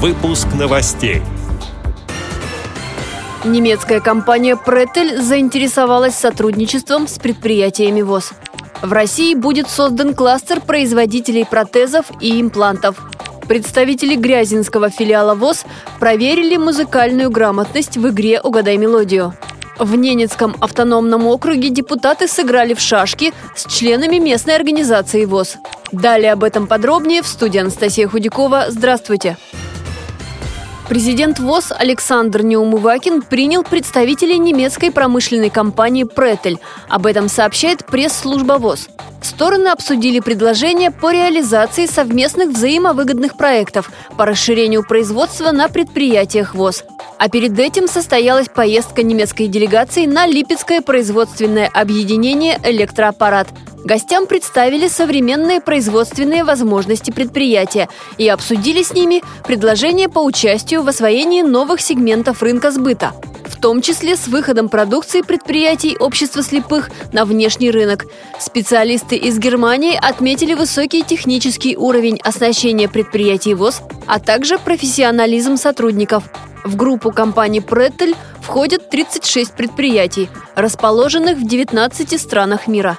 Выпуск новостей. Немецкая компания Претель заинтересовалась сотрудничеством с предприятиями ВОЗ. В России будет создан кластер производителей протезов и имплантов. Представители Грязинского филиала ВОЗ проверили музыкальную грамотность в игре «Угадай мелодию». В Ненецком автономном округе депутаты сыграли в шашки с членами местной организации ВОЗ. Далее об этом подробнее в студии Анастасия Худякова. Здравствуйте! Президент ВОЗ Александр Неумывакин принял представителей немецкой промышленной компании «Претель». Об этом сообщает пресс-служба ВОЗ. Стороны обсудили предложения по реализации совместных взаимовыгодных проектов по расширению производства на предприятиях ВОЗ. А перед этим состоялась поездка немецкой делегации на Липецкое производственное объединение «Электроаппарат», Гостям представили современные производственные возможности предприятия и обсудили с ними предложения по участию в освоении новых сегментов рынка сбыта, в том числе с выходом продукции предприятий общества слепых на внешний рынок. Специалисты из Германии отметили высокий технический уровень оснащения предприятий ВОЗ, а также профессионализм сотрудников. В группу компании Претель входят 36 предприятий, расположенных в 19 странах мира.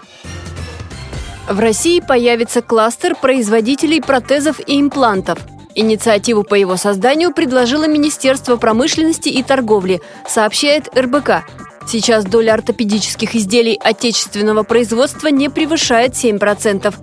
В России появится кластер производителей протезов и имплантов. Инициативу по его созданию предложило Министерство промышленности и торговли, сообщает РБК. Сейчас доля ортопедических изделий отечественного производства не превышает 7%.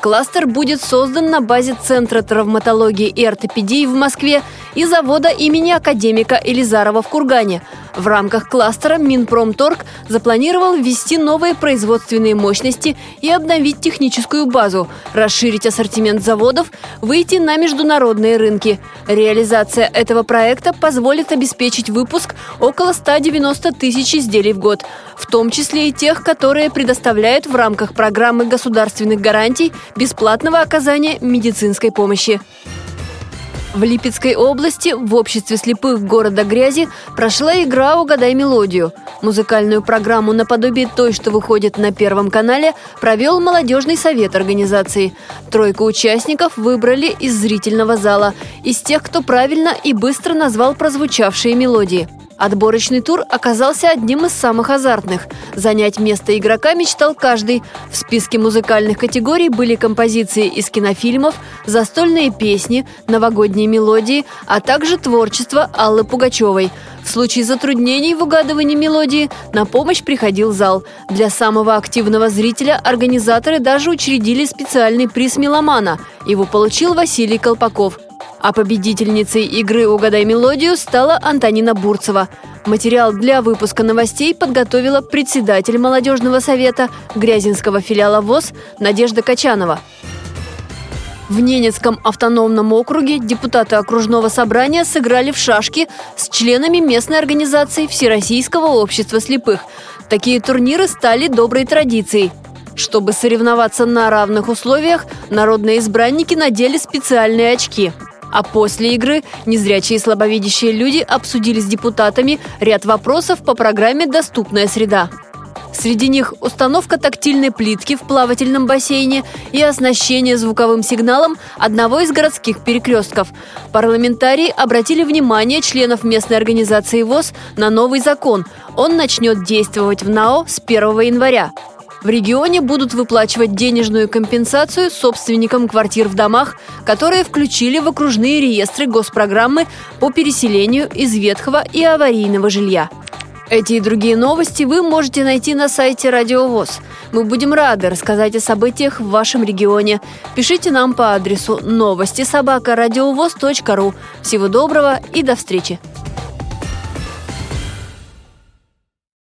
Кластер будет создан на базе Центра травматологии и ортопедии в Москве и завода имени академика Элизарова в Кургане – в рамках кластера Минпромторг запланировал ввести новые производственные мощности и обновить техническую базу, расширить ассортимент заводов, выйти на международные рынки. Реализация этого проекта позволит обеспечить выпуск около 190 тысяч изделий в год, в том числе и тех, которые предоставляют в рамках программы государственных гарантий бесплатного оказания медицинской помощи. В Липецкой области в обществе слепых города Грязи прошла игра «Угадай мелодию». Музыкальную программу наподобие той, что выходит на Первом канале, провел молодежный совет организации. Тройку участников выбрали из зрительного зала, из тех, кто правильно и быстро назвал прозвучавшие мелодии – Отборочный тур оказался одним из самых азартных. Занять место игрока мечтал каждый. В списке музыкальных категорий были композиции из кинофильмов, застольные песни, новогодние мелодии, а также творчество Аллы Пугачевой. В случае затруднений в угадывании мелодии на помощь приходил зал. Для самого активного зрителя организаторы даже учредили специальный приз меломана. Его получил Василий Колпаков – а победительницей игры «Угадай мелодию» стала Антонина Бурцева. Материал для выпуска новостей подготовила председатель молодежного совета Грязинского филиала ВОЗ Надежда Качанова. В Ненецком автономном округе депутаты окружного собрания сыграли в шашки с членами местной организации Всероссийского общества слепых. Такие турниры стали доброй традицией. Чтобы соревноваться на равных условиях, народные избранники надели специальные очки – а после игры незрячие и слабовидящие люди обсудили с депутатами ряд вопросов по программе «Доступная среда». Среди них установка тактильной плитки в плавательном бассейне и оснащение звуковым сигналом одного из городских перекрестков. Парламентарии обратили внимание членов местной организации ВОЗ на новый закон. Он начнет действовать в НАО с 1 января. В регионе будут выплачивать денежную компенсацию собственникам квартир в домах, которые включили в окружные реестры госпрограммы по переселению из ветхого и аварийного жилья. Эти и другие новости вы можете найти на сайте Радио ВОЗ. Мы будем рады рассказать о событиях в вашем регионе. Пишите нам по адресу новости собака ру. Всего доброго и до встречи!